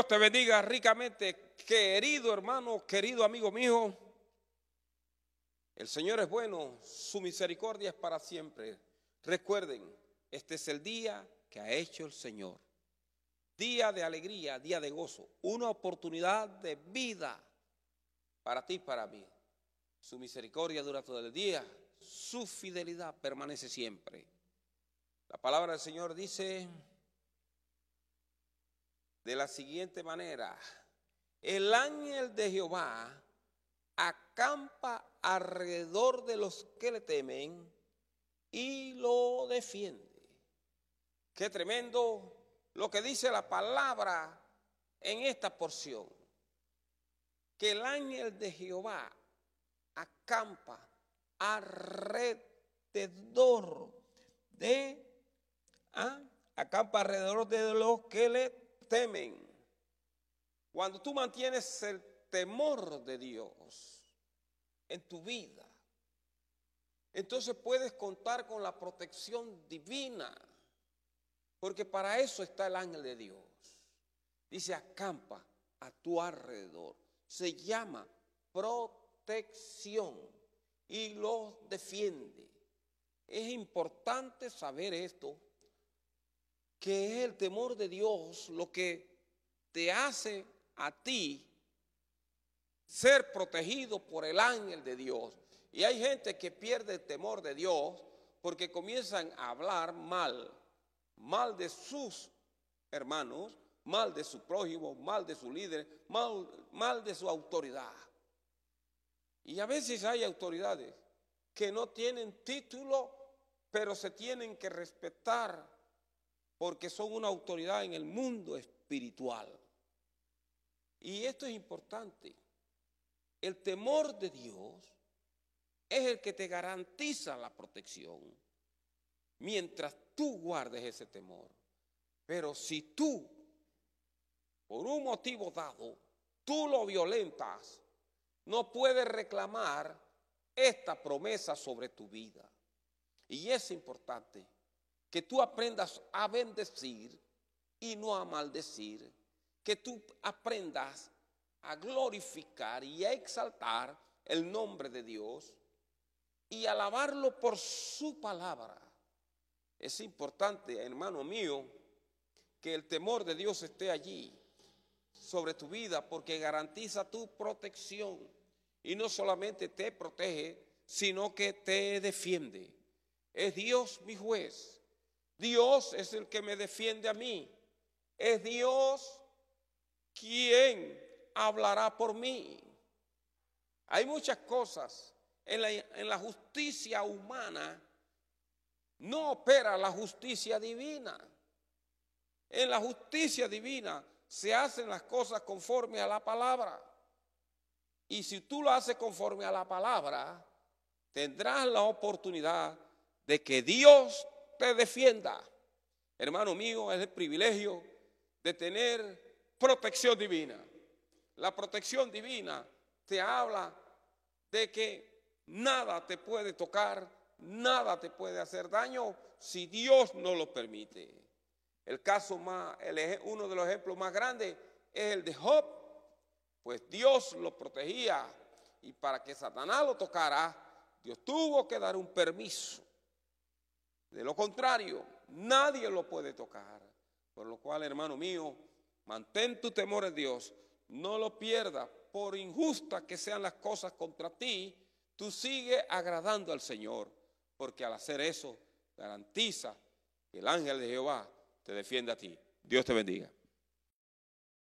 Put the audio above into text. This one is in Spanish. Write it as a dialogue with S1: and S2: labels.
S1: Dios te bendiga ricamente, querido hermano, querido amigo mío. El Señor es bueno, su misericordia es para siempre. Recuerden, este es el día que ha hecho el Señor. Día de alegría, día de gozo, una oportunidad de vida para ti y para mí. Su misericordia dura todo el día, su fidelidad permanece siempre. La palabra del Señor dice de la siguiente manera, el ángel de Jehová acampa alrededor de los que le temen y lo defiende. Qué tremendo lo que dice la palabra en esta porción. Que el ángel de Jehová acampa alrededor de ¿ah? acampa alrededor de los que le temen. Cuando tú mantienes el temor de Dios en tu vida, entonces puedes contar con la protección divina, porque para eso está el ángel de Dios. Dice, acampa a tu alrededor. Se llama protección y los defiende. Es importante saber esto, que es el temor de Dios lo que te hace a ti ser protegido por el ángel de Dios. Y hay gente que pierde el temor de Dios porque comienzan a hablar mal, mal de sus hermanos, mal de su prójimo, mal de su líder, mal, mal de su autoridad. Y a veces hay autoridades que no tienen título, pero se tienen que respetar porque son una autoridad en el mundo espiritual. Y esto es importante. El temor de Dios es el que te garantiza la protección mientras tú guardes ese temor. Pero si tú, por un motivo dado, tú lo violentas, no puedes reclamar esta promesa sobre tu vida. Y es importante que tú aprendas a bendecir y no a maldecir, que tú aprendas a glorificar y a exaltar el nombre de Dios y alabarlo por su palabra. Es importante, hermano mío, que el temor de Dios esté allí sobre tu vida porque garantiza tu protección y no solamente te protege, sino que te defiende. Es Dios mi juez Dios es el que me defiende a mí. Es Dios quien hablará por mí. Hay muchas cosas en la, justicia humana. No opera la justicia divina. En la justicia divina se hacen las cosas conforme a la palabra. Y si tú lo haces conforme a la palabra, tendrás la oportunidad de que Dios te defienda. Hermano mío, es el privilegio de tener protección divina. La protección divina te habla de que nada te puede tocar, nada te puede hacer daño si Dios no lo permite. El caso más, uno de los ejemplos más grandes es el de Job, pues Dios lo protegía y para que Satanás lo tocara, Dios tuvo que dar un permiso. De lo contrario, nadie lo puede tocar. Por lo cual, hermano mío, mantén tu temor en Dios, no lo pierdas, por injusta que sean las cosas contra ti, tú sigue agradando al Señor, porque al hacer eso garantiza que el ángel de Jehová te defiende a ti. Dios te bendiga.